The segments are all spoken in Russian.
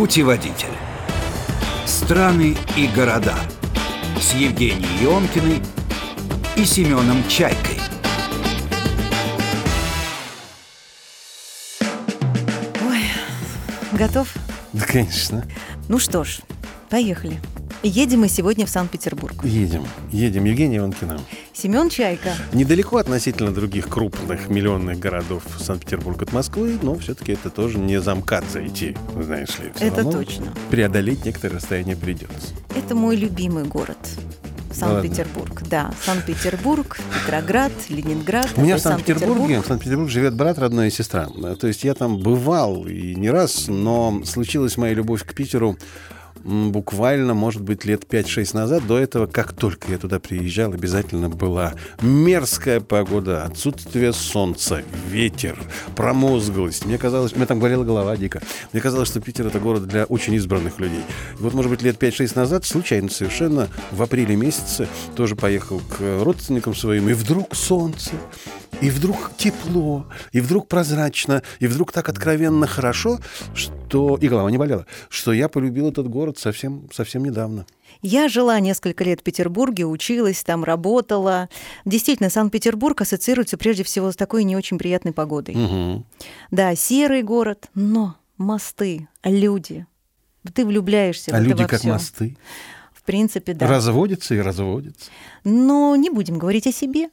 Путеводитель. Страны и города. С Евгенией Ионкиной и Семеном Чайкой. Ой, готов? Да, конечно. Ну что ж, поехали. Едем мы сегодня в Санкт-Петербург. Едем. Едем. Евгения Иванкина. Семен Чайка. Недалеко относительно других крупных миллионных городов Санкт-Петербург от Москвы, но все-таки это тоже не замкаться идти, знаешь ли. Все Это точно. Преодолеть некоторое расстояние придется. Это мой любимый город. Санкт-Петербург, да. Санкт-Петербург, Петроград, Ленинград. У меня в Санкт-Петербурге, в Санкт-Петербурге живет брат, родной и сестра. То есть я там бывал и не раз, но случилась моя любовь к Питеру буквально, может быть, лет 5-6 назад. До этого, как только я туда приезжал, обязательно была мерзкая погода, отсутствие солнца, ветер, промозглость. Мне казалось, меня там болела голова дико. Мне казалось, что Питер — это город для очень избранных людей. И вот, может быть, лет 5-6 назад, случайно совершенно, в апреле месяце тоже поехал к родственникам своим, и вдруг солнце, и вдруг тепло, и вдруг прозрачно, и вдруг так откровенно хорошо, что и голова не болела, что я полюбил этот город совсем, совсем недавно. Я жила несколько лет в Петербурге, училась там, работала. Действительно, Санкт-Петербург ассоциируется прежде всего с такой не очень приятной погодой. Мгм. Да, серый город, но мосты, люди. Ты влюбляешься в А это люди во как всё. мосты. В принципе, да. Разводятся и разводятся. Но не будем говорить о себе,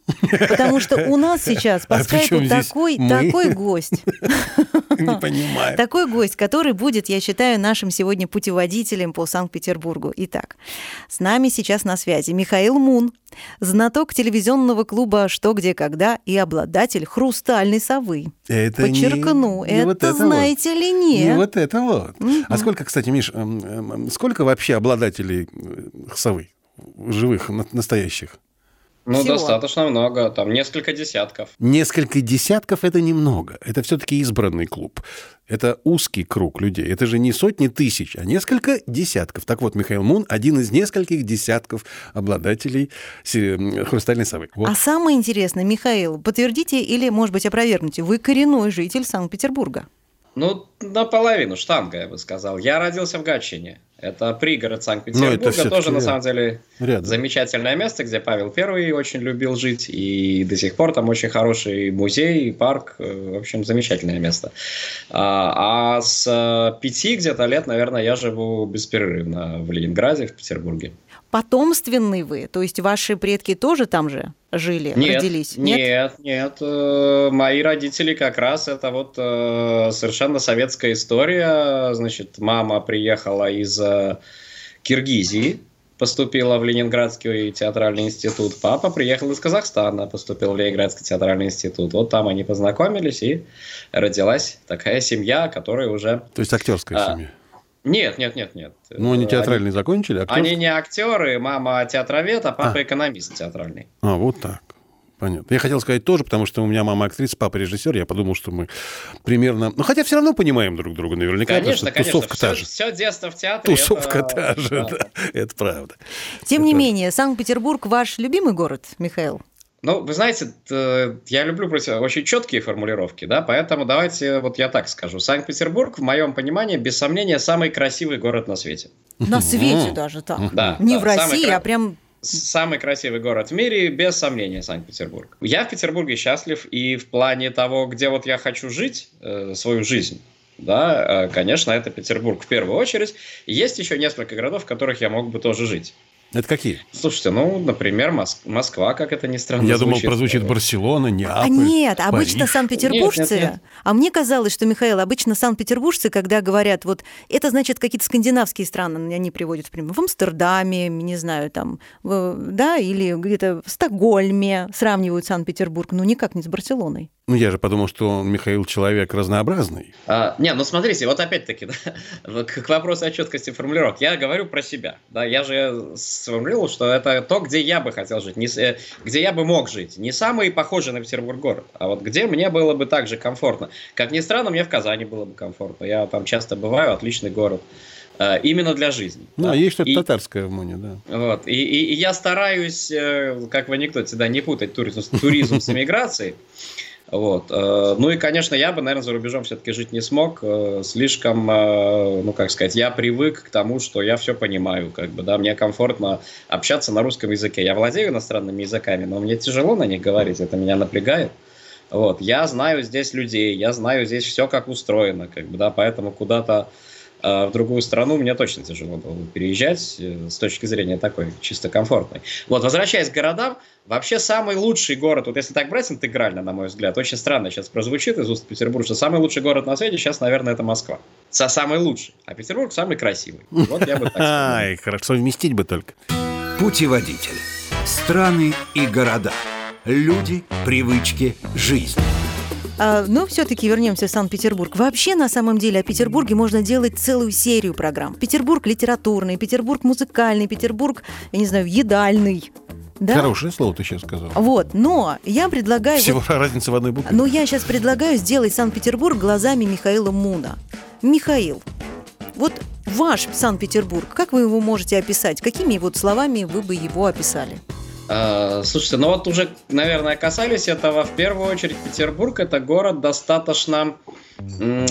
потому что у нас сейчас по А скайпу такой, такой гость. Не понимаю. Такой гость, который будет, я считаю, нашим сегодня путеводителем по Санкт-Петербургу. Итак, с нами сейчас на связи Михаил Мун, знаток телевизионного клуба «Что, где, когда» и обладатель «Хрустальной совы». Это не- Подчеркну, не это, вот это вот. знаете ли, не. Не вот это вот. А сколько, кстати, Миш, эм, эм, сколько вообще обладателей э, совы? Живых, на- настоящих? Ну, Всего. достаточно много, там несколько десятков. Несколько десятков это немного. Это все-таки избранный клуб. Это узкий круг людей. Это же не сотни тысяч, а несколько десятков. Так вот, Михаил Мун один из нескольких десятков обладателей хрустальной совы. Вот. А самое интересное, Михаил, подтвердите или, может быть, опровергните, вы коренной житель Санкт-Петербурга. Ну, наполовину, штанга, я бы сказал. Я родился в Гатчине. Это пригород Ну, Санкт-Петербурга. это всё-таки Тоже, на самом деле, Рядом. замечательное место, где Павел Первый очень любил жить. И до сих пор там очень хороший музей, парк. э, В общем, замечательное место. А, а с э, пяти где-то лет, наверное, я живу беспрерывно в Ленинграде, в Петербурге. Потомственный вы, то есть ваши предки тоже там же жили, Нет, родились? Нет, нет. э, Мои родители как раз это вот э, совершенно советская история. Значит, мама приехала из э, Киргизии, поступила в Ленинградский театральный институт. Папа приехал из Казахстана, поступил в Ленинградский театральный институт. Вот там они познакомились и родилась такая семья, которая уже... То есть актерская А, семья. Нет, нет, нет, нет. Ну, они Э, театральный закончили, а Они не актеры, мама театровед, а папа экономист театральный. А, вот так. Понятно. Я хотел сказать тоже, потому что у меня мама актриса, папа режиссер. Я подумал, что мы примерно... Ну, хотя все равно понимаем друг друга наверняка, Конечно, потому что конечно. тусовка все, та же. все детство в театре. Тусовка это- та же, да. да. Это правда. Тем не Это- менее, Санкт-Петербург ваш любимый город, Михаил? Ну, вы знаете, т- я люблю просто очень четкие формулировки, да, поэтому давайте вот я так скажу. Санкт-Петербург, в моем понимании, без сомнения, самый красивый город на свете. На свете даже так. Да, Не да, в самый России, кра- а прям Самый красивый город в мире, без сомнения, Санкт-Петербург. Я в Петербурге счастлив, и в плане того, где вот я хочу жить, э, свою жизнь, да, э, конечно, это Петербург в первую очередь. Есть еще несколько городов, в которых я мог бы тоже жить. Это какие? Слушайте, ну, например, Мос- Москва, как это ни странно Я думал, звучит. прозвучит Барселона, Неаполь, А нет, обычно Париж. санкт-петербуржцы, Нет, нет, нет. а мне казалось, что, Михаил, обычно санкт-петербуржцы, когда говорят, вот это значит какие-то скандинавские страны, они приводят в пример, в Амстердаме, не знаю, там, в- да, или где-то в Стокгольме сравнивают Санкт-Петербург, ну никак не с Барселоной. Ну, я же подумал, что Михаил человек разнообразный. А, не, ну смотрите, вот опять-таки, да, к вопросу о четкости формулировок. Я говорю про себя. Да, я же сформулировал, что это то, где я бы хотел жить, не, э, где я бы мог жить. Не самый похожий на Петербург город, а вот где мне было бы так же комфортно. Как ни странно, мне в Казани было бы комфортно. Я там часто бываю, отличный город. Э, Именно для жизни. Ну, да. а есть что-то И- татарское в Моне, да. Вот. И, и- и я стараюсь, э, как в анекдоте, да, не путать туризм, туризм с эмиграцией. Вот. Э, ну и, конечно, я бы, наверное, за рубежом все-таки жить не смог. Э, слишком, э, ну как сказать, я привык к тому, что я все понимаю. Как бы, да, мне комфортно общаться на русском языке. Я владею иностранными языками, но мне тяжело на них говорить, это меня напрягает. Вот. Я знаю здесь людей, я знаю здесь все, как устроено, как бы, да, поэтому куда-то в другую страну мне точно тяжело было переезжать э, с точки зрения такой чисто комфортной. Вот, возвращаясь к городам, вообще самый лучший город, вот если так брать интегрально, на мой взгляд, очень странно сейчас прозвучит из уст Петербурга, что самый лучший город на свете сейчас, наверное, это Москва. Самый лучший. А Петербург самый красивый. Вот я бы так сказал. Ай, хорошо вместить бы только. Путеводитель. Страны и города. Люди, привычки, жизнь. А, но все-таки вернемся в Санкт-Петербург. Вообще, на самом деле, о Петербурге можно делать целую серию программ. Петербург литературный, Петербург музыкальный, Петербург, я не знаю, едальный. Да? Хорошее слово ты сейчас сказал. Вот, но я предлагаю... Всего вот, разница в одной букве. Но я сейчас предлагаю сделать Санкт-Петербург глазами Михаила Муна. Михаил, вот ваш Санкт-Петербург, как вы его можете описать? Какими вот словами вы бы его описали? А, слушайте, ну вот уже, наверное, касались этого. В первую очередь Петербург это город достаточно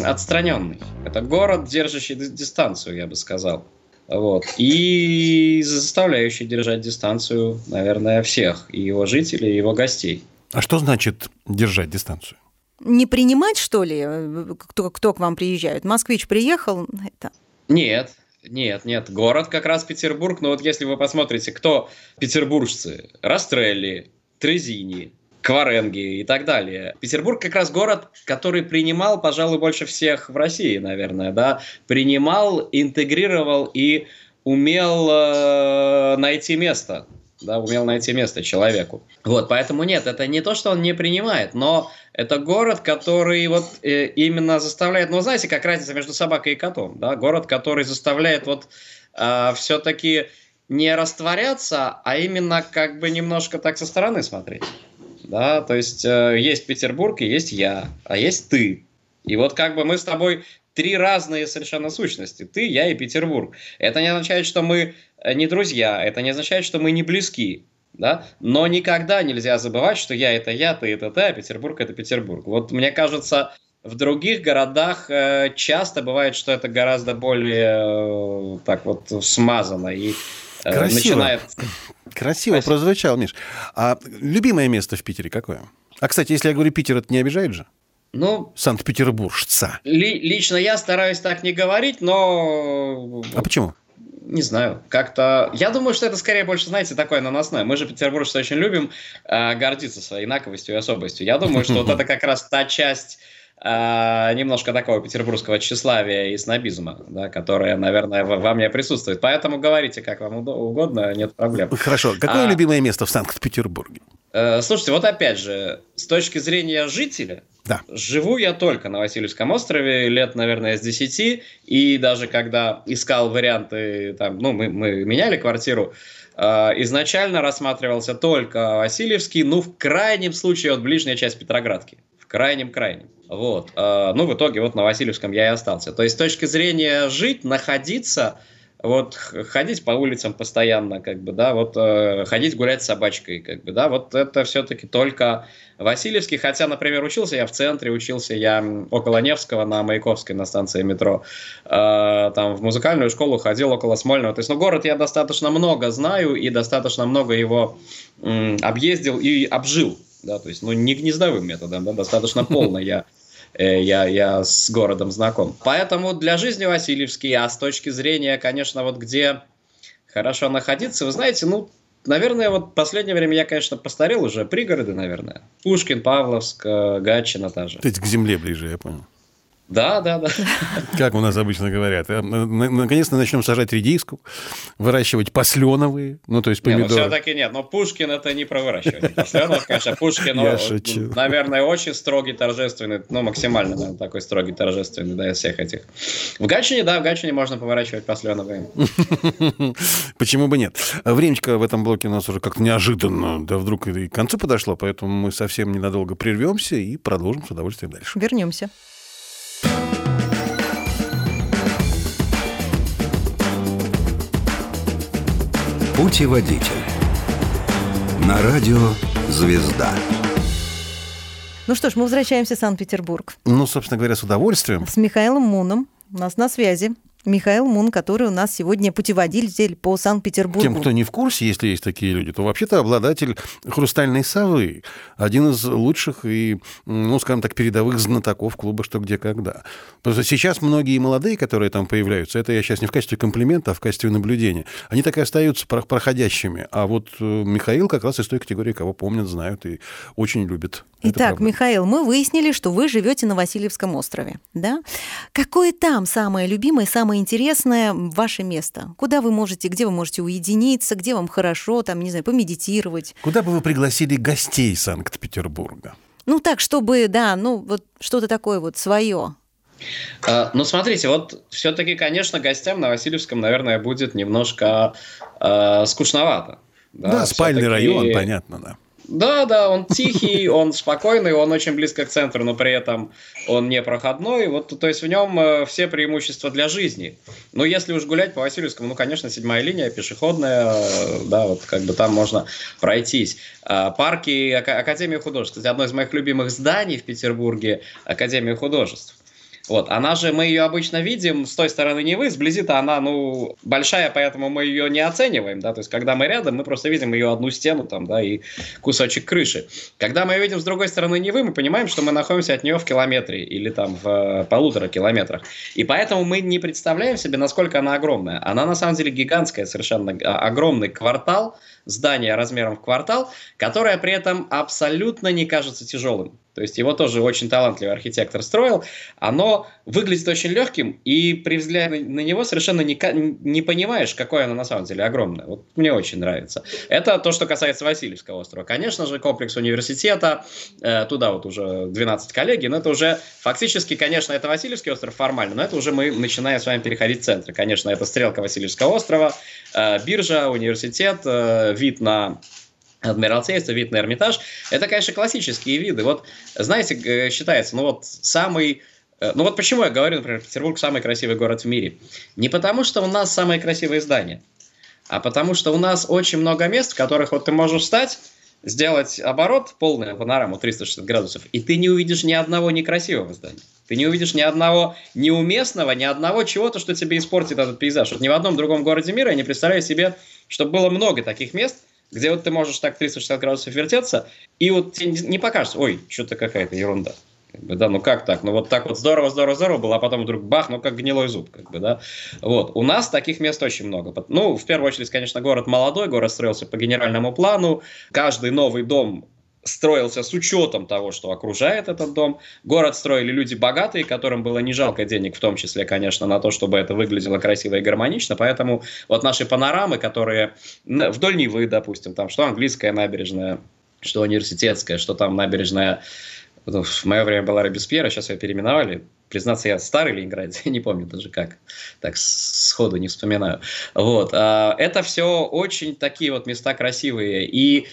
отстраненный. Это город, держащий дистанцию, я бы сказал. Вот. И заставляющий держать дистанцию, наверное, всех, и его жителей, и его гостей. А что значит держать дистанцию? Не принимать, что ли, э, кто, кто к вам приезжает? Москвич приехал? Это... Нет, нет, нет, город как раз Петербург, но вот если вы посмотрите, кто петербуржцы, Растрелли, Трезини, Кваренги и так далее. Петербург как раз город, который принимал, пожалуй, больше всех в России, наверное, да, принимал, интегрировал и умел э, найти место да, умел найти место человеку. Вот, поэтому нет, это не то, что он не принимает, но это город, который вот э, именно заставляет, ну, знаете, как разница между собакой и котом, да, город, который заставляет вот э, все-таки не растворяться, а именно как бы немножко так со стороны смотреть. Да, то есть э, есть Петербург и есть я, а есть ты. И вот как бы мы с тобой три разные совершенно сущности. Ты, я и Петербург. Это не означает, что мы Э, не друзья, это не означает, что мы не близки. Да? Но никогда нельзя забывать, что я это я, ты это ты, а Петербург это Петербург. Вот мне кажется, в других городах э, часто бывает, что это гораздо более э, так вот смазано и э, Красиво. начинает. Красиво Спасибо. прозвучал, Миш. А любимое место в Питере какое? А, кстати, если я говорю Питер, это не обижает же? Ну, Санкт-Петербуржца. Ли, лично я стараюсь так не говорить, но... А почему? не знаю, как-то... Я думаю, что это скорее больше, знаете, такое наносное. Мы же петербуржцы очень любим э, гордиться своей инаковостью и особостью. Я думаю, что вот это как раз та часть э, немножко такого петербургского тщеславия и снобизма, да, которая, наверное, во мне присутствует. Поэтому говорите, как вам угодно, нет проблем. Хорошо. Какое а, любимое место в Санкт-Петербурге? Э, слушайте, вот опять же, с точки зрения жителя, да. Живу я только на Васильевском острове, лет, наверное, с 10, и даже когда искал варианты, там, ну, мы, мы меняли квартиру, э, изначально рассматривался только Васильевский, ну, в крайнем случае, вот ближняя часть Петроградки. В крайнем-крайнем. Вот. Э, ну, в итоге вот на Васильевском я и остался. То есть, с точки зрения жить, находиться, вот ходить по улицам постоянно, как бы, да, вот э, ходить гулять с собачкой, как бы, да, вот это все-таки только Васильевский, хотя, например, учился я в центре, учился я около Невского на Маяковской на станции метро, э, там в музыкальную школу ходил около Смольного, то есть, ну, город я достаточно много знаю и достаточно много его объездил и обжил, да, то есть, ну, не гнездовым методом, да, достаточно полно я Э, я, я с городом знаком. Поэтому для жизни Васильевский, а с точки зрения, конечно, вот где хорошо находиться, вы знаете, ну, наверное, вот в последнее время я, конечно, постарел уже, пригороды, наверное. Пушкин, Павловск, э, Гатчина та же. То есть к земле ближе, я понял. Да, да, да. Как у нас обычно говорят. Э, наконец-то начнем сажать редиску, выращивать посленовые, ну, то есть помидоры. Нет, ну, все-таки нет. Но Пушкин это не про выращивание посленов, конечно. Пушкин, ну, наверное, очень строгий, торжественный, ну, максимально, наверное, такой строгий, торжественный, да, из всех этих. В Гатчине, да, в Гатчине можно поворачивать посленовые. Почему бы нет? Времечко в этом блоке у нас уже как-то неожиданно, да вдруг и к концу подошло, поэтому мы совсем ненадолго прервемся и продолжим с удовольствием дальше. Вернемся. Путеводитель. На радио «Звезда». Ну что ж, мы возвращаемся в Санкт-Петербург. Ну, собственно говоря, с удовольствием. С Михаилом Муном. У нас на связи. Михаил Мун, который у нас сегодня путеводитель по Санкт-Петербургу. Тем, кто не в курсе, если есть такие люди, то вообще-то обладатель «Хрустальной совы». Один из лучших и, ну, скажем так, передовых знатоков клуба «Что, где, когда». Что сейчас многие молодые, которые там появляются, это я сейчас не в качестве комплимента, а в качестве наблюдения, они так и остаются проходящими. А вот э, Михаил как раз из той категории, кого помнят, знают и очень любят. Итак, Михаил, мы выяснили, что вы живете на Васильевском острове, да? Какое там самое любимое, самое самое интересное ваше место? Куда вы можете, где вы можете уединиться, где вам хорошо, там, не знаю, помедитировать? Куда бы вы пригласили гостей Санкт-Петербурга? Ну так, чтобы, да, ну вот что-то такое вот свое. А, ну, смотрите, вот все-таки, конечно, гостям на Васильевском, наверное, будет немножко э, скучновато. Да, да спальный район, понятно, да. Да, да, он тихий, он спокойный, он очень близко к центру, но при этом он не проходной. Вот, то есть в нем э, все преимущества для жизни. Но если уж гулять по Васильевскому, ну, конечно, седьмая линия, пешеходная, э, да, вот как бы там можно пройтись. А, парки Академии художеств. Кстати, одно из моих любимых зданий в Петербурге – Академия художеств. Вот, она же, мы ее обычно видим с той стороны Невы, сблизи-то она, ну, большая, поэтому мы ее не оцениваем, да, то есть, когда мы рядом, мы просто видим ее одну стену там, да, и кусочек крыши. Когда мы ее видим с другой стороны Невы, мы понимаем, что мы находимся от нее в километре или там в э, полутора километрах. И поэтому мы не представляем себе, насколько она огромная. Она на самом деле гигантская, совершенно а, огромный квартал, здание размером в квартал, которое при этом абсолютно не кажется тяжелым. То есть его тоже очень талантливый архитектор строил. Оно выглядит очень легким, и при взгляде на него совершенно не, не понимаешь, какое оно на самом деле огромное. Вот мне очень нравится. Это то, что касается Васильевского острова. Конечно же, комплекс университета, э, туда вот уже 12 коллеги, но это уже фактически, конечно, это Васильевский остров формально, но это уже мы начинаем с вами переходить в центр. Конечно, это стрелка Васильевского острова, э, биржа, университет, э, вид на Адмиралтейство, вид на Эрмитаж. Это, конечно, классические виды. Вот, знаете, считается, ну вот самый э, ну вот почему я говорю, например, Петербург самый красивый город в мире. Не потому, что у нас самые красивые здания, а потому что у нас очень много мест, в которых вот ты можешь встать, сделать оборот, полную панораму 360 градусов, и ты не увидишь ни одного некрасивого здания. Ты не увидишь ни одного неуместного, ни одного чего-то, что тебе испортит этот пейзаж. Вот ни в одном другом городе мира я не представляю себе, чтобы было много таких мест, где вот ты можешь так 360 градусов вертеться, и вот тебе не покажется, ой, что-то какая-то ерунда. Как бы, да, ну как так? Ну вот так вот здорово, здорово, здорово было, а потом вдруг бах, ну как гнилой зуб, как бы, да. Вот. У нас таких мест очень много. Ну, в первую очередь, конечно, город молодой, город строился по генеральному плану. Каждый новый дом строился с учетом того, что окружает этот дом. Город строили люди богатые, которым было не жалко денег, в том числе, конечно, на то, чтобы это выглядело красиво и гармонично. Поэтому вот наши панорамы, которые вдоль Невы, допустим, там что английская набережная, что университетская, что там набережная в мое время была Робеспьера, сейчас ее переименовали. Признаться, я старый Ленинград, я не помню даже как. Так сходу не вспоминаю. Вот. А, это все очень такие вот места красивые. И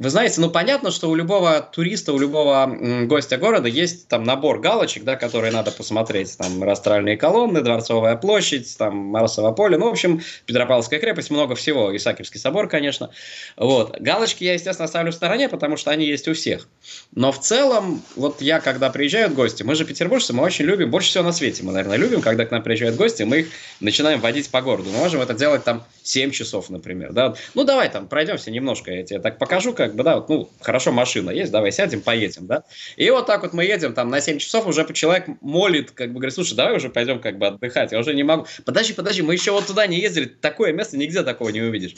вы знаете, ну понятно, что у любого туриста, у любого гостя города есть там набор галочек, да, которые надо посмотреть. Там растральные колонны, Дворцовая площадь, там Марсово поле, ну, в общем, Петропавловская крепость, много всего. Исаакиевский собор, конечно. Вот. Галочки я, естественно, оставлю в стороне, потому что они есть у всех. Но в целом, вот я, когда приезжают гости, мы же петербуржцы, мы очень любим, больше всего на свете мы, наверное, любим, когда к нам приезжают гости, мы их начинаем водить по городу. Мы можем это делать там 7 часов, например. Да? Ну, давай там пройдемся немножко, я тебе так покажу, как как бы, да, вот, ну, хорошо, машина есть, давай сядем, поедем, да. И вот так вот мы едем, там, на 7 часов уже человек молит, как бы, говорит, слушай, давай уже пойдем, как бы, отдыхать, я уже не могу. Подожди, подожди, мы еще вот туда не ездили, такое место нигде такого не увидишь.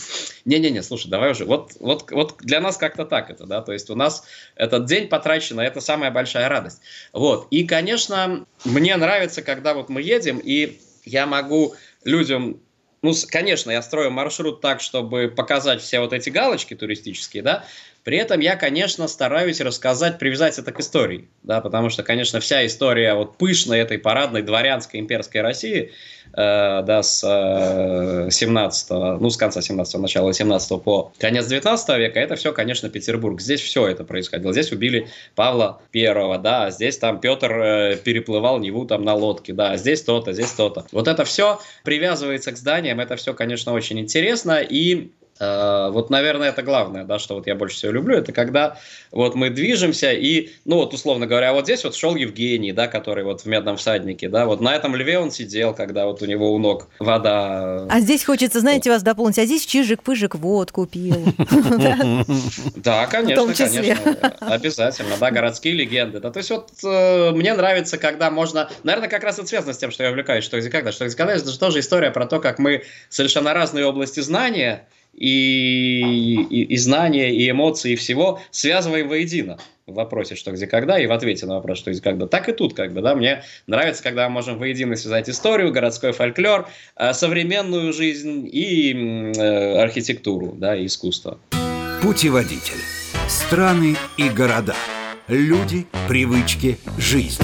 Не-не-не, слушай, давай уже, вот, вот, вот для нас как-то так это, да, то есть у нас этот день потрачен, это самая большая радость. Вот, и, конечно, мне нравится, когда вот мы едем, и я могу людям ну, конечно, я строю маршрут так, чтобы показать все вот эти галочки туристические, да, при этом я, конечно, стараюсь рассказать, привязать это к истории, да, потому что, конечно, вся история вот пышной этой парадной дворянской имперской России, э, да, с э, 17 ну, с конца 17 начала 17 по конец 19 века, это все, конечно, Петербург. Здесь все это происходило. Здесь убили Павла Первого, да, здесь там Петр э, переплывал Неву там на лодке, да, здесь то-то, здесь то-то. Вот это все привязывается к зданиям, это все, конечно, очень интересно, и вот, наверное, это главное, да, что вот я больше всего люблю, это когда вот мы движемся и, ну вот, условно говоря, вот здесь вот шел Евгений, да, который вот в «Медном всаднике», да, вот на этом льве он сидел, когда вот у него у ног вода. А здесь хочется, знаете, вас дополнить, а здесь чижик-пыжик водку пил. Да, конечно, конечно, обязательно, да, городские легенды. То есть вот э, мне нравится, когда можно, наверное, как раз это связано с тем, что я увлекаюсь, что где когда, что где когда, это же тоже история про то, как мы совершенно разные области знания, и, и, и знания, и эмоции, и всего связываем воедино в вопросе «что, где, когда» и в ответе на вопрос «что, где, когда». Так и тут, как бы, да, мне нравится, когда мы можем воедино связать историю, городской фольклор, э, современную жизнь и э, архитектуру, да, и искусство. Путеводитель. Страны и города. Люди, привычки, жизнь.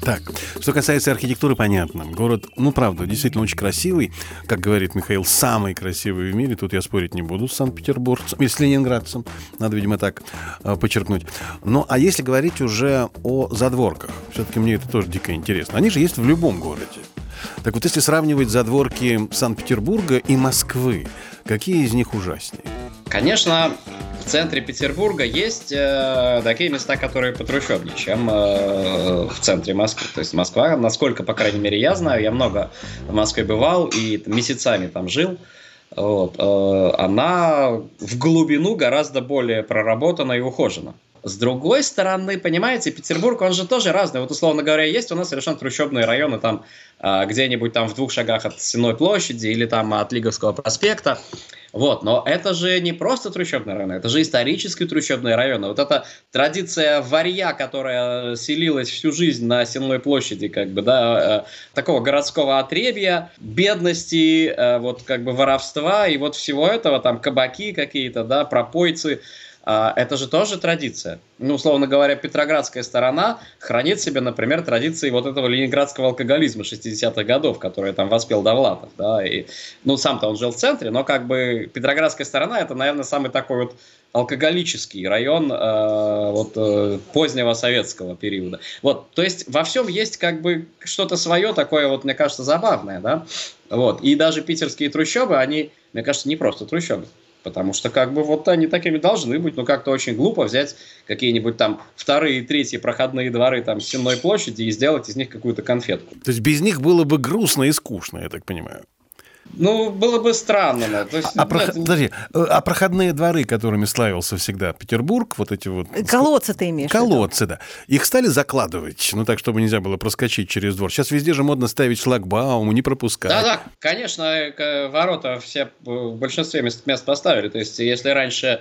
Так, что касается архитектуры, понятно. Город, ну, правда, действительно очень красивый. Как говорит Михаил, самый красивый в мире. Тут я спорить не буду с Санкт-Петербургцем или с ленинградцем. Надо, видимо, так э, подчеркнуть. Ну, а если говорить уже о задворках, все-таки мне это тоже дико интересно. Они же есть в любом городе. Так вот, если сравнивать задворки Санкт-Петербурга и Москвы, какие из них ужаснее? Конечно, центре Петербурга есть э, такие места, которые потрущобнее, чем э, в центре Москвы. То есть Москва, насколько, по крайней мере, я знаю, я много в Москве бывал и месяцами там жил, вот, э, она в глубину гораздо более проработана и ухожена. С другой стороны, понимаете, Петербург, он же тоже разный. Вот, условно говоря, есть у нас совершенно трущобные районы, там э, где-нибудь там в двух шагах от Сенной площади или там от Лиговского проспекта. Вот, но это же не просто трущобные районы, это же исторические трущобные районы. Вот эта традиция варья, которая селилась всю жизнь на Сенной площади, как бы, да, э, такого городского отребья, бедности, э, вот как бы воровства и вот всего этого, там кабаки какие-то, да, пропойцы, а, это же тоже традиция. Ну, условно говоря, Петроградская сторона хранит себе, например, традиции вот этого ленинградского алкоголизма 60-х годов, который там воспел Довлатов, да, и, ну, сам-то он жил в центре, но как бы Петроградская сторона это, наверное, самый такой вот алкоголический район э, вот э, позднего советского периода. Вот, то есть во всем есть как бы что-то свое такое вот, мне кажется, забавное, да, вот, и даже питерские трущобы, они, мне кажется, не просто трущобы, Потому что как бы вот они такими должны быть, но как-то очень глупо взять какие-нибудь там вторые и третьи проходные дворы там Сенной площади и сделать из них какую-то конфетку. То есть без них было бы грустно и скучно, я так понимаю. Ну, было бы странно. Да. То есть, а, про... это... Подожди, э, а проходные дворы, которыми славился всегда Петербург, вот эти вот... Колодцы ты имеешь Колодцы, да. Их стали закладывать, ну так, чтобы нельзя было проскочить через двор. Сейчас везде же модно ставить шлагбаум, не пропускать. Да-да, конечно, э, ворота все в большинстве мест, мест поставили. То есть, если раньше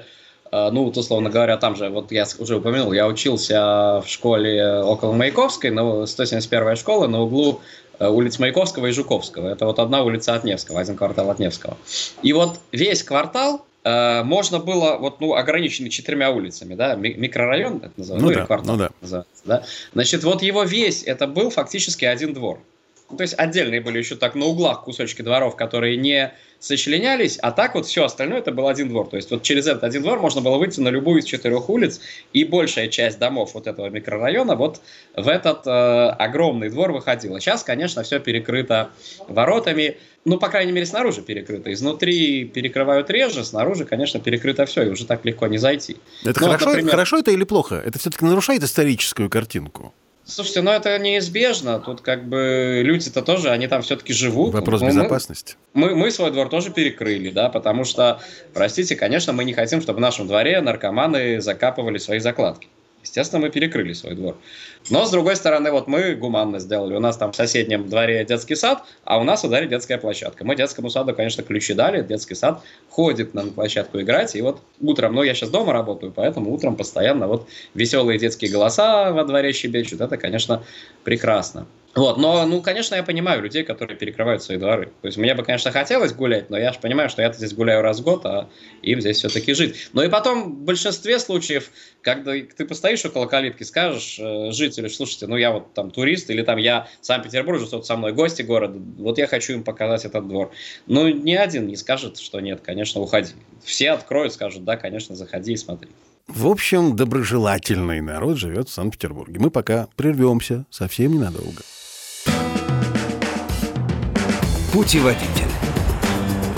э, ну, вот, условно говоря, там же, вот я уже упомянул, я учился в школе около Маяковской, ну, 171-я школа на углу Э, улиц Маяковского и Жуковского. Это вот одна улица от Невского, один квартал от Невского. И вот весь квартал э, можно было, вот, ну, ограниченный четырьмя улицами, да, микрорайон, так называемый, ну, ну да, квартал, ну, да. называется, да. Значит, вот его весь, это был фактически один двор. Ну, то есть отдельные были еще так на углах кусочки дворов, которые не сочленялись, а так вот все остальное это был один двор. То есть вот через этот один двор можно было выйти на любую из четырех улиц, и большая часть домов вот этого микрорайона вот в этот э, огромный двор выходила. Сейчас, конечно, все перекрыто воротами, ну, по крайней мере, снаружи перекрыто. Изнутри перекрывают реже, снаружи, конечно, перекрыто все, и уже так легко не зайти. Это ну, хорошо, вот, например... хорошо это или плохо? Это все-таки нарушает историческую картинку? Слушайте, ну это неизбежно. Тут как бы люди-то тоже, они там все-таки живут. Вопрос ну, безопасности. Мы, мы свой двор тоже перекрыли, да, потому что, простите, конечно, мы не хотим, чтобы в нашем дворе наркоманы закапывали свои закладки. Естественно, мы перекрыли свой двор. Но, с другой стороны, вот мы гуманно сделали. У нас там в соседнем дворе детский сад, а у нас дворе детская площадка. Мы детскому саду, конечно, ключи дали. Детский сад ходит на площадку играть. И вот утром, ну, я сейчас дома работаю, поэтому утром постоянно вот веселые детские голоса во дворе щебечут. Это, конечно, прекрасно. Вот, но, ну, конечно, я понимаю людей, которые перекрывают свои дворы. То есть мне бы, конечно, хотелось гулять, но я же понимаю, что я здесь гуляю раз в год, а им здесь все-таки жить. Ну и потом, в большинстве случаев, когда ты постоишь около калитки, скажешь э, жителю, слушайте, ну я вот там турист, или там я в Санкт-Петербурге, со мной гости города, вот я хочу им показать этот двор. Ну, ни один не скажет, что нет, конечно, уходи. Все откроют, скажут, да, конечно, заходи и смотри. В общем, доброжелательный народ живет в Санкт-Петербурге. Мы пока прервемся совсем ненадолго. Путеводитель.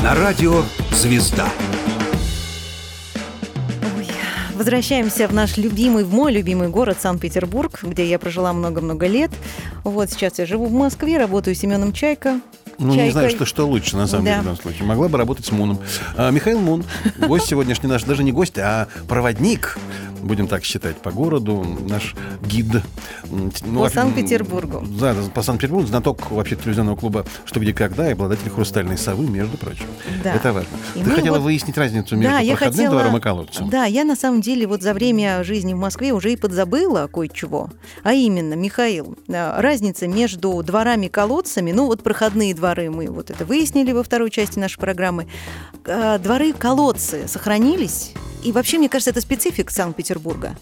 На радио «Звезда». Возвращаемся в наш любимый, в мой любимый город Санкт-Петербург, где я прожила много-много лет. Вот сейчас я живу в Москве, работаю Семеном Чайко, ну, Чайкой. не знаю, что, что лучше, на самом да. деле, в данном случае. Могла бы работать с Муном. А, Михаил Мун, гость сегодняшний наш, даже не гость, а проводник будем так считать, по городу, наш гид. Ну, По Санкт-Петербургу. Да, по Санкт-Петербургу, знаток вообще телевизионного клуба «Что, где, когда» и обладатель «Хрустальной совы», между прочим. Да. Это важно. И Ты хотела вот- выяснить разницу между Да, проходным хотела... двором и колодцем. Да, я на самом деле вот за время жизни в Москве уже и подзабыла кое-чего. А именно, Михаил, э, разница между дворами и колодцами, ну вот проходные дворы мы вот это выяснили во второй части нашей программы. Э, Дворы и колодцы сохранились? И вообще, мне кажется, это специфик Санкт-Петербурга. Санкт-Петербурга.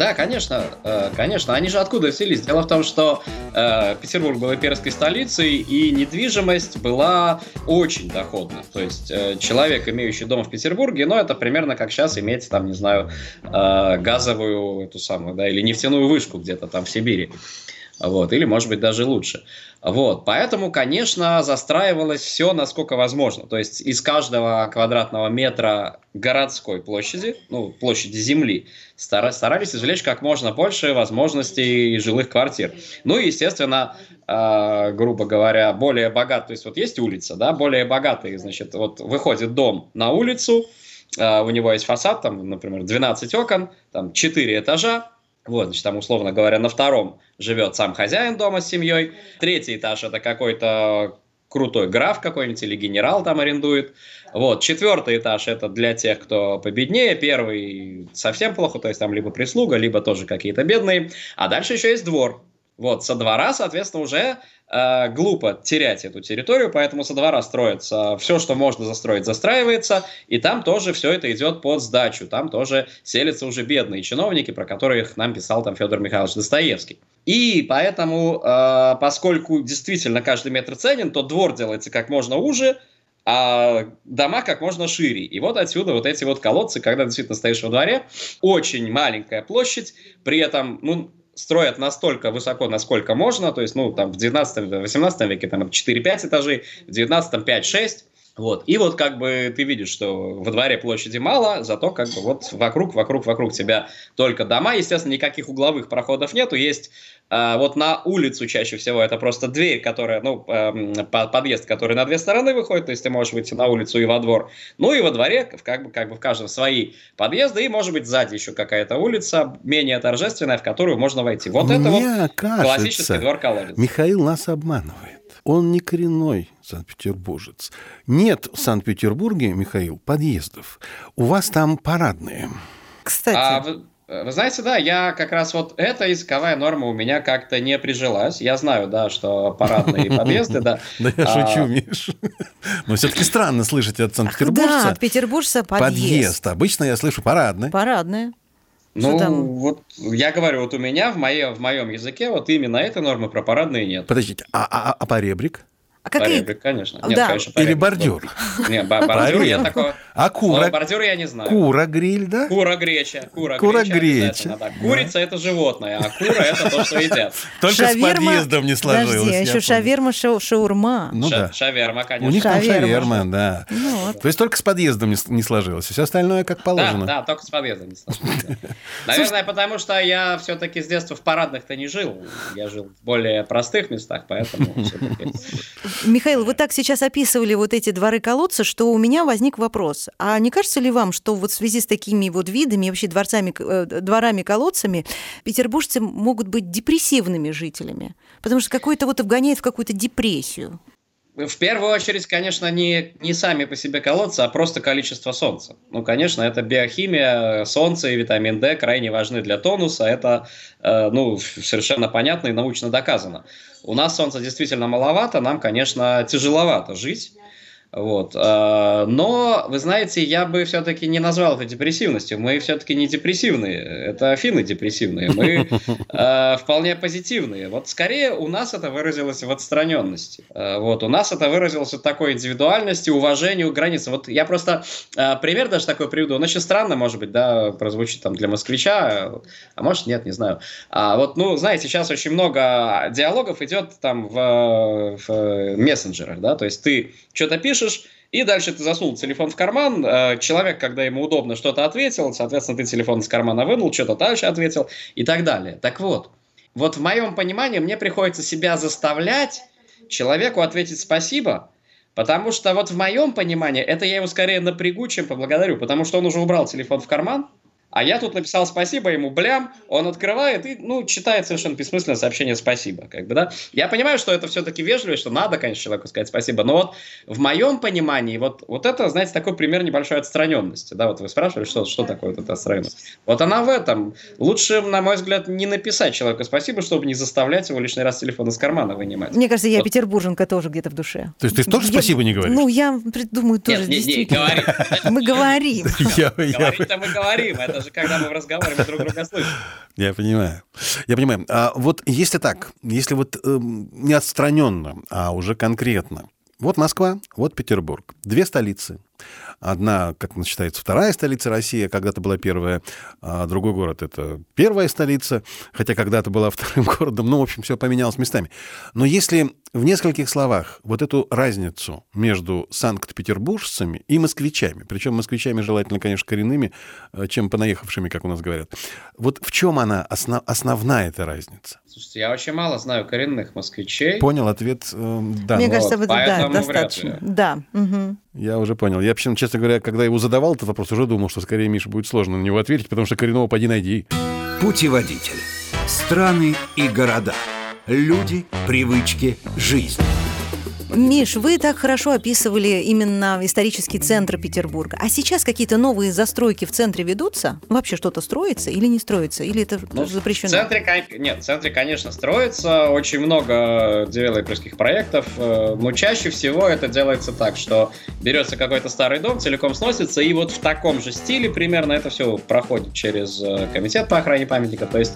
Да, конечно, э, конечно. Они же откуда взялись? Дело в том, что э, Петербург был имперской столицей, и недвижимость была очень доходна. То есть э, человек, имеющий дом в Петербурге, ну, это примерно как сейчас иметь, там, не знаю, газовую эту самую, да, или нефтяную вышку где-то там в Сибири. Вот, или, может быть, даже лучше. Вот, поэтому, конечно, застраивалось все, насколько возможно. То есть из каждого квадратного метра городской площади, ну, площади земли, стара- старались извлечь как можно больше возможностей жилых квартир. Ну и, естественно, э, грубо говоря, более богат, то есть вот есть улица, да, более богатый, значит, вот выходит дом на улицу, э, у него есть фасад, там, например, 12 окон, там 4 этажа, вот, значит, там, условно говоря, на втором живет сам хозяин дома с семьей. Третий этаж это какой-то крутой граф какой-нибудь или генерал там арендует. Вот, четвертый этаж это для тех, кто победнее. Первый совсем плохо, то есть там либо прислуга, либо тоже какие-то бедные. А дальше еще есть двор. Вот, со двора, соответственно, уже э, глупо терять эту территорию, поэтому со двора строится все, что можно застроить, застраивается, и там тоже все это идет под сдачу, там тоже селятся уже бедные чиновники, про которых нам писал там Федор Михайлович Достоевский. И поэтому, э, поскольку действительно каждый метр ценен, то двор делается как можно уже, а дома как можно шире. И вот отсюда вот эти вот колодцы, когда действительно стоишь во дворе, очень маленькая площадь, при этом, ну, строят настолько высоко, насколько можно, то есть, ну, там, в 19-18 веке там 4-5 этажей, в 19-м 5-6, вот. И вот как бы ты видишь, что во дворе площади мало, зато как бы вот вокруг, вокруг, вокруг тебя только дома. Естественно, никаких угловых проходов нету. Есть вот на улицу чаще всего это просто дверь, которая, ну, эм, по- подъезд, который на две стороны выходит, то есть ты можешь выйти на улицу и во двор. Ну и во дворе, как бы, как бы в каждом свои подъезды, и может быть сзади еще какая-то улица, менее торжественная, в которую можно войти. Вот это вот Мне классический кажется, двор-колодец. Михаил нас обманывает. Он не коренной санкт-петербуржец. Нет в Санкт-Петербурге, Михаил, подъездов. У вас там парадные. Кстати, А, вы, вы знаете, да, я как раз вот эта языковая норма у меня как-то не прижилась. Я знаю, да, что парадные подъезды, да. Да я А, шучу, Миш. Но все-таки странно слышать от да, санкт-петербуржца от петербуржца подъезд. подъезд. Обычно я слышу парадный. Парадная. Что Ну, там? вот я говорю, вот у меня в, моей, в моем языке вот именно этой нормы про парадные нет. Подождите, а, а, а поребрик? А какие... Поребрик, конечно. Да. Нет, конечно, Или бордюр? Нет, бордюр я такого... А кура? бордюр я не знаю. Кура гриль, да? Кура греча. Кура, Кура греча. да. Курица это животное, а кура это то, что едят. Только с подъездом не сложилось. Подожди, а еще шаверма, шау- шаурма. Ну Ша- да. Шаверма, конечно. У них там Шаверма. да. Ну вот. То есть только с подъездом не, сложилось. Все остальное как Да, положено. да, только с подъездом не сложилось, да. Наверное, потому что я все-таки с детства в парадных-то не жил. Я жил в более простых местах, поэтому все-таки... Михаил, вы так сейчас описывали вот эти дворы-колодцы, что у меня возник вопрос. А не кажется ли вам, что вот в связи с такими вот видами, вообще дворцами, э, дворами-колодцами, петербуржцы могут быть депрессивными жителями? Потому что какой-то вот вгоняет в какую-то депрессию. В первую очередь, конечно, не, не сами по себе колодцы, а просто количество солнца. Ну, конечно, это биохимия, солнце и витамин D крайне важны для тонуса. Это, э, ну, совершенно понятно и научно доказано. У нас солнца действительно маловато, нам, конечно, тяжеловато жить. Вот. э, Но, вы знаете, я бы все-таки не назвал это депрессивностью. Мы все-таки не депрессивные. Это афины депрессивные. Мы э, вполне позитивные. Вот скорее у нас это выразилось в отстраненности. Э, Вот. У нас это выразилось в такой индивидуальности, уважению границ. Вот я просто пример даже такой приведу. Он очень странно, может быть, да, прозвучит там для москвича, а может нет, не знаю. А вот, ну, знаете, сейчас очень много диалогов идет там в, в мессенджерах, да, то есть ты что-то пишешь, И дальше ты засунул телефон в карман, э, человек, когда ему удобно, что-то ответил, соответственно, ты телефон из кармана вынул, что-то дальше ответил и так далее. Так вот, вот в моем понимании мне приходится себя заставлять человеку ответить спасибо, потому что вот в моем понимании это я его скорее напрягу, чем поблагодарю, потому что он уже убрал телефон в карман, а я тут написал спасибо ему, блям, он открывает и, ну, читает совершенно бессмысленное сообщение спасибо, как бы, да. Я понимаю, что это все-таки вежливо, что надо, конечно, человеку сказать спасибо, но вот в моем понимании вот, вот это, знаете, такой пример небольшой отстраненности, да, вот вы спрашивали, что, что такое вот эта отстраненность. Вот она в этом. Лучше, на мой взгляд, не написать человеку спасибо, чтобы не заставлять его лишний раз телефон из кармана вынимать. Мне кажется, я вот. петербурженка тоже где-то в душе. То есть ты тоже спасибо не говоришь? Ну, я думаю, тоже Нет, не, не, действительно. говори. Мы говорим. Я- я- Говорить-то мы говорим, это же когда мы в разговоре мы друг друга слышим. Я понимаю. Я понимаю. А вот если так, если вот эм, не отстраненно, а уже конкретно. Вот Москва, вот Петербург. Две столицы. Одна, как она считается, вторая столица России, а когда-то была первая, а другой город — это первая столица, хотя когда-то была вторым городом. Ну, в общем, все поменялось местами. Но если в нескольких словах вот эту разницу между санкт-петербуржцами и москвичами, причем москвичами желательно, конечно, коренными, э, чем понаехавшими, как у нас говорят, вот в чем она, основ- основная эта разница? Слушайте, я очень мало знаю коренных москвичей. Понял ответ? эм, да. Мне кажется, вот, да, достаточно. Да. мгм. Я уже понял. Я, причем, честно говоря, когда его задавал этот вопрос, уже думал, что скорее Миша будет сложно на него ответить, потому что коренного поди найди. Путеводитель. Страны и города. Люди, привычки, жизнь. Миш, вы так хорошо описывали именно исторический центр Петербурга. А сейчас какие-то новые застройки в центре ведутся? Вообще что-то строится или не строится? Или это Ну, запрещено? В центре, нет, в центре, конечно, строится очень много девелоперских проектов, э, но чаще всего это делается так, что берется какой-то старый дом, целиком сносится, и вот в таком же стиле примерно это все проходит через э, комитет по охране памятника, то есть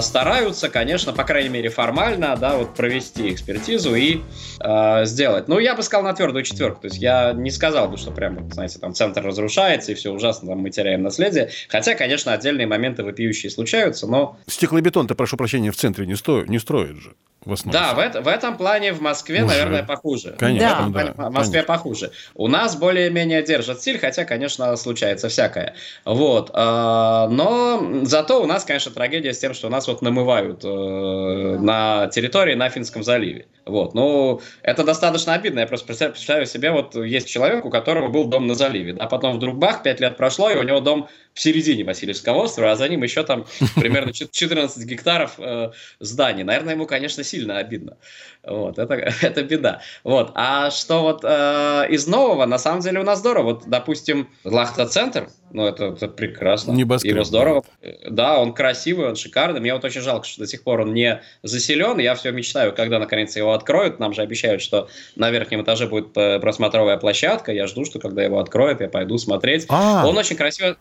стараются, конечно, по крайней мере формально, да, вот провести экспертизу и э, сделать. Ну, я бы сказал на твердую четверку, то есть я не сказал бы, что прям, знаете, там центр разрушается и все ужасно, там мы теряем наследие, хотя, конечно, отдельные моменты вопиющие случаются, но Стеклобетон-то, прошу прощения, в центре не, сто... не строят же. В основном. Да, в, это- в этом плане в Москве, Уже. наверное, похуже. Конечно, да, плане в Москве похуже. У нас более-менее держат стиль, хотя, конечно, случается всякое. Вот. а, Но зато у нас, конечно, трагедия с тем, что нас вот намывают э, на территории на Финском заливе. Вот. Ну, это достаточно обидно. Я просто представляю, себе, вот есть человек, у которого был дом на заливе, а потом вдруг бах, пять лет прошло, и у него дом в середине Васильевского острова, а за ним еще там примерно чет- 14 гектаров э, зданий. Наверное, ему, конечно, сильно обидно. Вот, это, это беда. Вот. А что вот э, из нового, на самом деле у нас здорово. Вот, допустим, Лахта-центр, ну, это, это прекрасно. Небоскреб, Его здорово. Да, он красивый, он шикарный. Мне вот очень жалко, что до сих пор он не заселен. Я все мечтаю, когда наконец его откроют. Нам же обещают, что на верхнем этаже будет э, просмотровая площадка. Я жду, что когда его откроют, я пойду смотреть. А, Он очень красиво...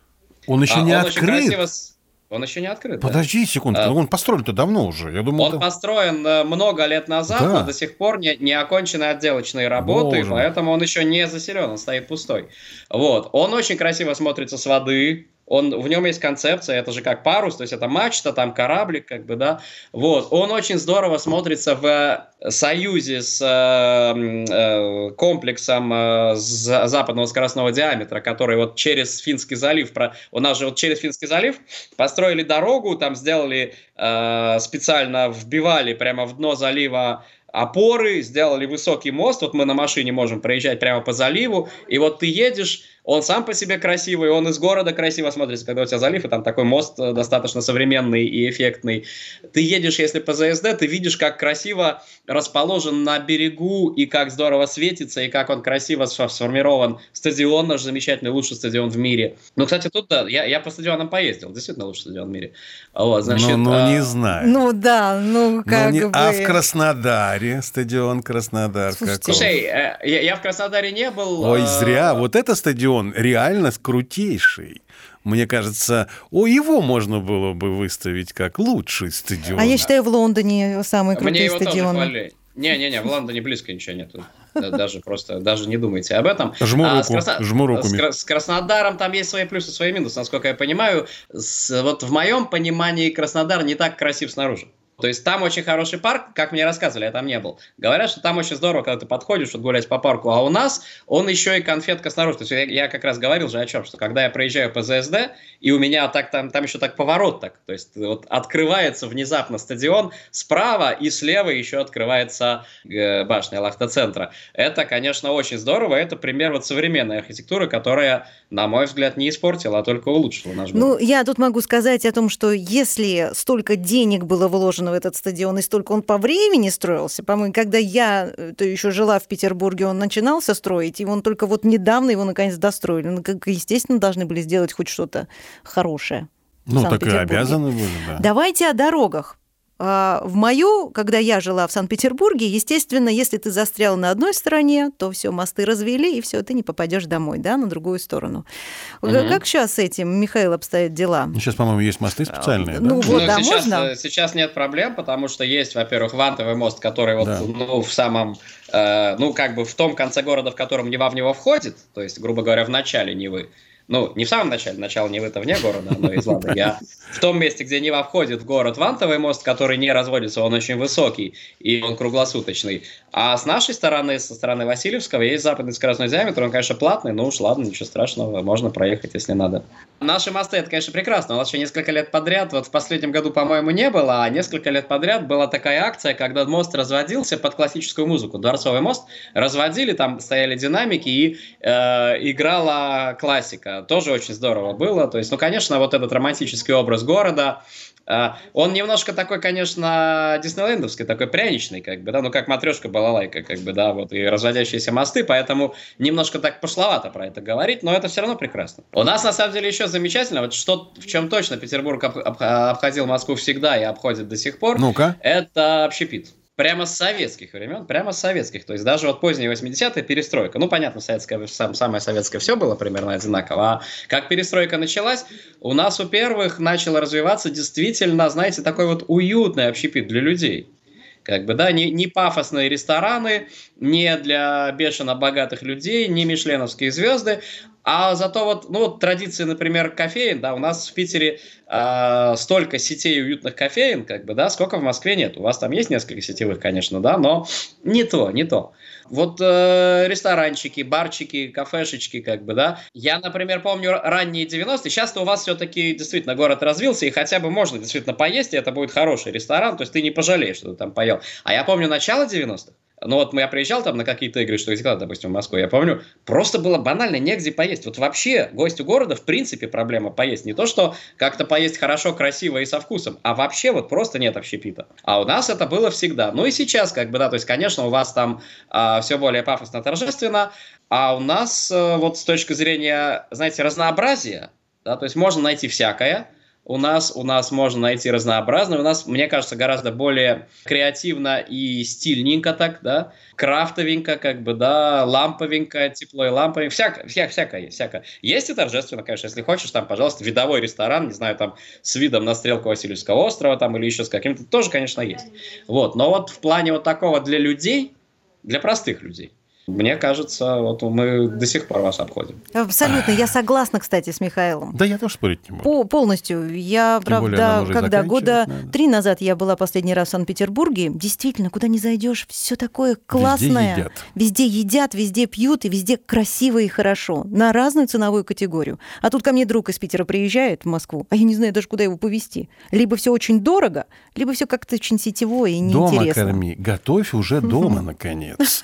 он еще а, не он очень открыт. красиво с- Он еще не открыт. да. Подожди секунду, А. он построен-то давно уже. Я думал, Он это- построен э, много лет назад, Да. но до сих пор не, не окончены отделочные работы, Боже поэтому он еще не заселен, он стоит пустой. Вот. Он очень красиво смотрится с воды. Он, в нем есть концепция, это же как парус, то есть это мачта, там кораблик, как бы, да. Вот. Он очень здорово смотрится в союзе с э, э, комплексом э, за- западного скоростного диаметра, который вот через Финский залив, про- у нас же вот через Финский залив построили дорогу, там сделали э, специально вбивали прямо в дно залива опоры, сделали высокий мост, вот мы на машине можем проезжать прямо по заливу, и вот ты едешь, он сам по себе красивый, он из города красиво смотрится, когда у тебя залив, и там такой мост э, достаточно современный и эффектный. Ты едешь, если по ЗСД, ты видишь, как красиво расположен на берегу, и как здорово светится, и как он красиво сф- сформирован. Стадион наш замечательный, лучший стадион в мире. Ну, кстати, тут, да, я, я по стадионам поездил, действительно лучший стадион в мире. Вот, значит, ну, ну, а, не знаю. Ну да, ну как Ну, не- бы... А в Краснодаре, стадион Краснодар Слушайте? Слушай, э, я, я в Краснодаре не был. Ой, э, зря. Вот это стадион реально крутейший. Мне кажется, о, его можно было бы выставить как лучший стадион. А я считаю, в Лондоне тоже стадионы. хвалили. Не-не-не, в Лондоне близко ничего нету. Да, Даже просто, даже не думайте об этом. Жму А руку, жму руку, с, с Краснодаром там есть свои плюсы, свои минусы, насколько я понимаю. С- вот в моем понимании Краснодар не так красив снаружи. То есть там очень хороший парк, как мне рассказывали, я там не был. Говорят, что там очень здорово, когда ты подходишь вот гулять по парку, а у нас он еще и конфетка снаружи. То есть я, я как раз говорил же о чем, что когда я проезжаю по ЗСД, и у меня так там, там еще так поворот так, то есть вот открывается внезапно стадион, справа и слева еще открывается э, башня Лахта-центра. Это, конечно, очень здорово, это пример вот современной архитектуры, которая, на мой взгляд, не испортила, а только улучшила наш город. Ну, я тут могу сказать о том, что если столько денег было вложено в этот стадион, и столько он по времени строился. По-моему, когда я э, то еще жила в Петербурге, он начинался строить, и он только вот недавно его наконец достроили. Ну, как, естественно, должны были сделать хоть что-то хорошее. Ну, так и обязаны были, да. Давайте о дорогах. А, в мою, когда я жила в Санкт-Петербурге, естественно, если ты застрял на одной стороне, то все, мосты развели, и все, ты не попадешь домой, да, на другую сторону. Угу. Как сейчас с этим, Михаил, обстоят дела? Сейчас, по-моему, есть мосты специальные. Ну, да? вот, да, сейчас, можно? Э, сейчас нет проблем, потому что есть, во-первых, вантовый мост, который вот, да. ну, в самом, э, ну, как бы в том конце города, в котором Нева в него входит, то есть, грубо говоря, в начале Невы, ну, не в самом начале, начало Невы-то вне города, но из Лады. Я в том месте, где Нева входит в город Вантовый мост, который не разводится, он очень высокий и он круглосуточный. А с нашей стороны, со стороны Васильевского, есть западный скоростной диаметр, он, конечно, платный, но уж ладно, ничего страшного, можно проехать, если надо. Наши мосты, это, конечно, прекрасно. У нас еще несколько лет подряд, вот в последнем году, по-моему, не было, а несколько лет подряд была такая акция, когда мост разводился под классическую музыку. Дворцовый мост разводили, там стояли динамики и э, играла классика. Тоже очень здорово было. То есть, ну, конечно, вот этот романтический образ города, э, он немножко такой, конечно, диснейлендовский, такой пряничный, как бы, да, ну, как матрешка балалайка, как бы, да, вот, и разводящиеся мосты, поэтому немножко так пошловато про это говорить, но это все равно прекрасно. У нас, на самом деле, еще замечательно, вот что, в чем точно Петербург об, об, обходил Москву всегда и обходит до сих пор, ну-ка. это общепит прямо с советских времен, прямо с советских. То есть даже вот поздние 80-е перестройка. Ну, понятно, советская, сам, самое советское все было примерно одинаково. А как перестройка началась, у нас у первых начало развиваться действительно, знаете, такой вот уютный общепит для людей. Как бы, да, не, не пафосные рестораны, не для бешено богатых людей, не мишленовские звезды, а зато вот, ну, вот традиции, например, кофеин, да, у нас в Питере э, столько сетей уютных кофеин, как бы, да, сколько в Москве нет. У вас там есть несколько сетевых, конечно, да, но не то, не то. Вот э, ресторанчики, барчики, кафешечки, как бы, да. Я, например, помню ранние 90-е. Сейчас-то у вас все-таки действительно город развился, и хотя бы можно действительно поесть, и это будет хороший ресторан, то есть ты не пожалеешь, что ты там поел. А я помню начало 90-х. Ну вот я приезжал там на какие-то игры, что играл, допустим, в Москву, я помню, просто было банально негде поесть. Вот вообще гостю города в принципе проблема поесть. Не то, что как-то поесть хорошо, красиво и со вкусом, а вообще вот просто нет общепита. А у нас это было всегда. Ну и сейчас как бы, да, то есть, конечно, у вас там а, все более пафосно, торжественно, а у нас а, вот с точки зрения, знаете, разнообразия, да, то есть можно найти всякое, у нас, у нас можно найти разнообразно. У нас, мне кажется, гораздо более креативно и стильненько так, да, крафтовенько, как бы, да, ламповенько, тепло и ламповенько, всякое, вся, всякое есть, всякое. Есть и торжественно, конечно, если хочешь, там, пожалуйста, видовой ресторан, не знаю, там, с видом на стрелку Васильевского острова, там, или еще с каким-то, тоже, конечно, есть. Вот, но вот в плане вот такого для людей, для простых людей, мне кажется, вот мы до сих пор вас обходим. Абсолютно. Я согласна, кстати, с Михаилом. Да, я тоже спорить не буду. По полностью. Я, Тем правда, когда года надо. три назад я была последний раз в Санкт-Петербурге, действительно, куда не зайдешь, все такое классное. Везде едят. Везде едят, везде пьют, и везде красиво и хорошо. На разную ценовую категорию. А тут ко мне друг из Питера приезжает в Москву, а я не знаю даже, куда его повезти. Либо все очень дорого, либо все как-то очень сетевое и неинтересно. Дома корми. Готовь уже дома, наконец.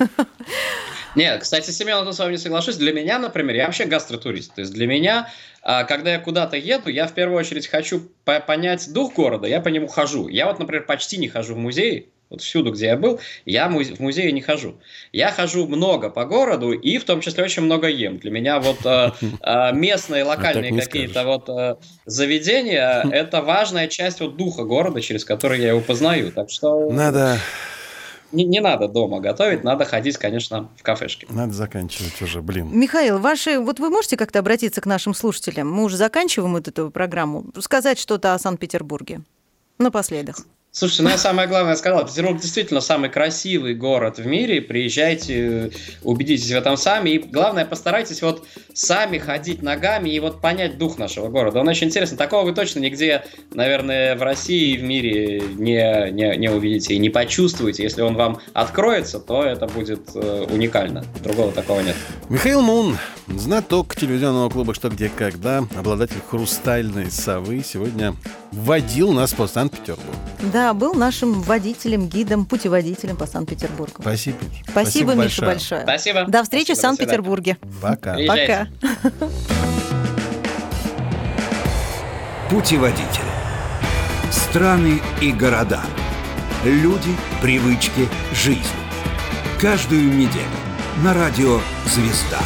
Нет, кстати, Семен, я с вами не соглашусь. Для меня, например, я вообще гастротурист. То есть для меня, а, когда я куда-то еду, я в первую очередь хочу понять дух города, я по нему хожу. Я вот, например, почти не хожу в музей, вот всюду, где я был, я в музее не хожу. Я хожу много по городу и в том числе очень много ем. Для меня вот э, э, местные, локальные какие-то вот э, заведения – это важная часть вот духа города, через который я его познаю. Так что… Надо не, не надо дома готовить, надо ходить, конечно, в кафешки. Надо заканчивать уже, блин. Михаил, ваши, вот вы можете как-то обратиться к нашим слушателям? Мы уже заканчиваем вот эту программу. Сказать что-то о Санкт-Петербурге. Напоследок. Слушайте, ну я самое главное сказал, Петербург действительно самый красивый город в мире. Приезжайте, убедитесь в этом сами. И главное, постарайтесь вот сами ходить ногами и вот понять дух нашего города. Он очень интересный. Такого вы точно нигде, наверное, в России и в мире не, не, не увидите и не почувствуете. Если он вам откроется, то это будет э, уникально. Другого такого нет. Михаил Мун, знаток телевизионного клуба «Что, где, когда», обладатель «Хрустальной совы», сегодня водил нас по Санкт-Петербургу. Да, был нашим водителем, гидом, путеводителем по Санкт-Петербургу. Спасибо. Спасибо, Спасибо Миша, большое. Спасибо. До встречи Спасибо, в Санкт-Петербурге. Пока. Пока. Путеводитель. Страны и города. Люди, привычки, жизнь. Каждую неделю на радио «Звезда».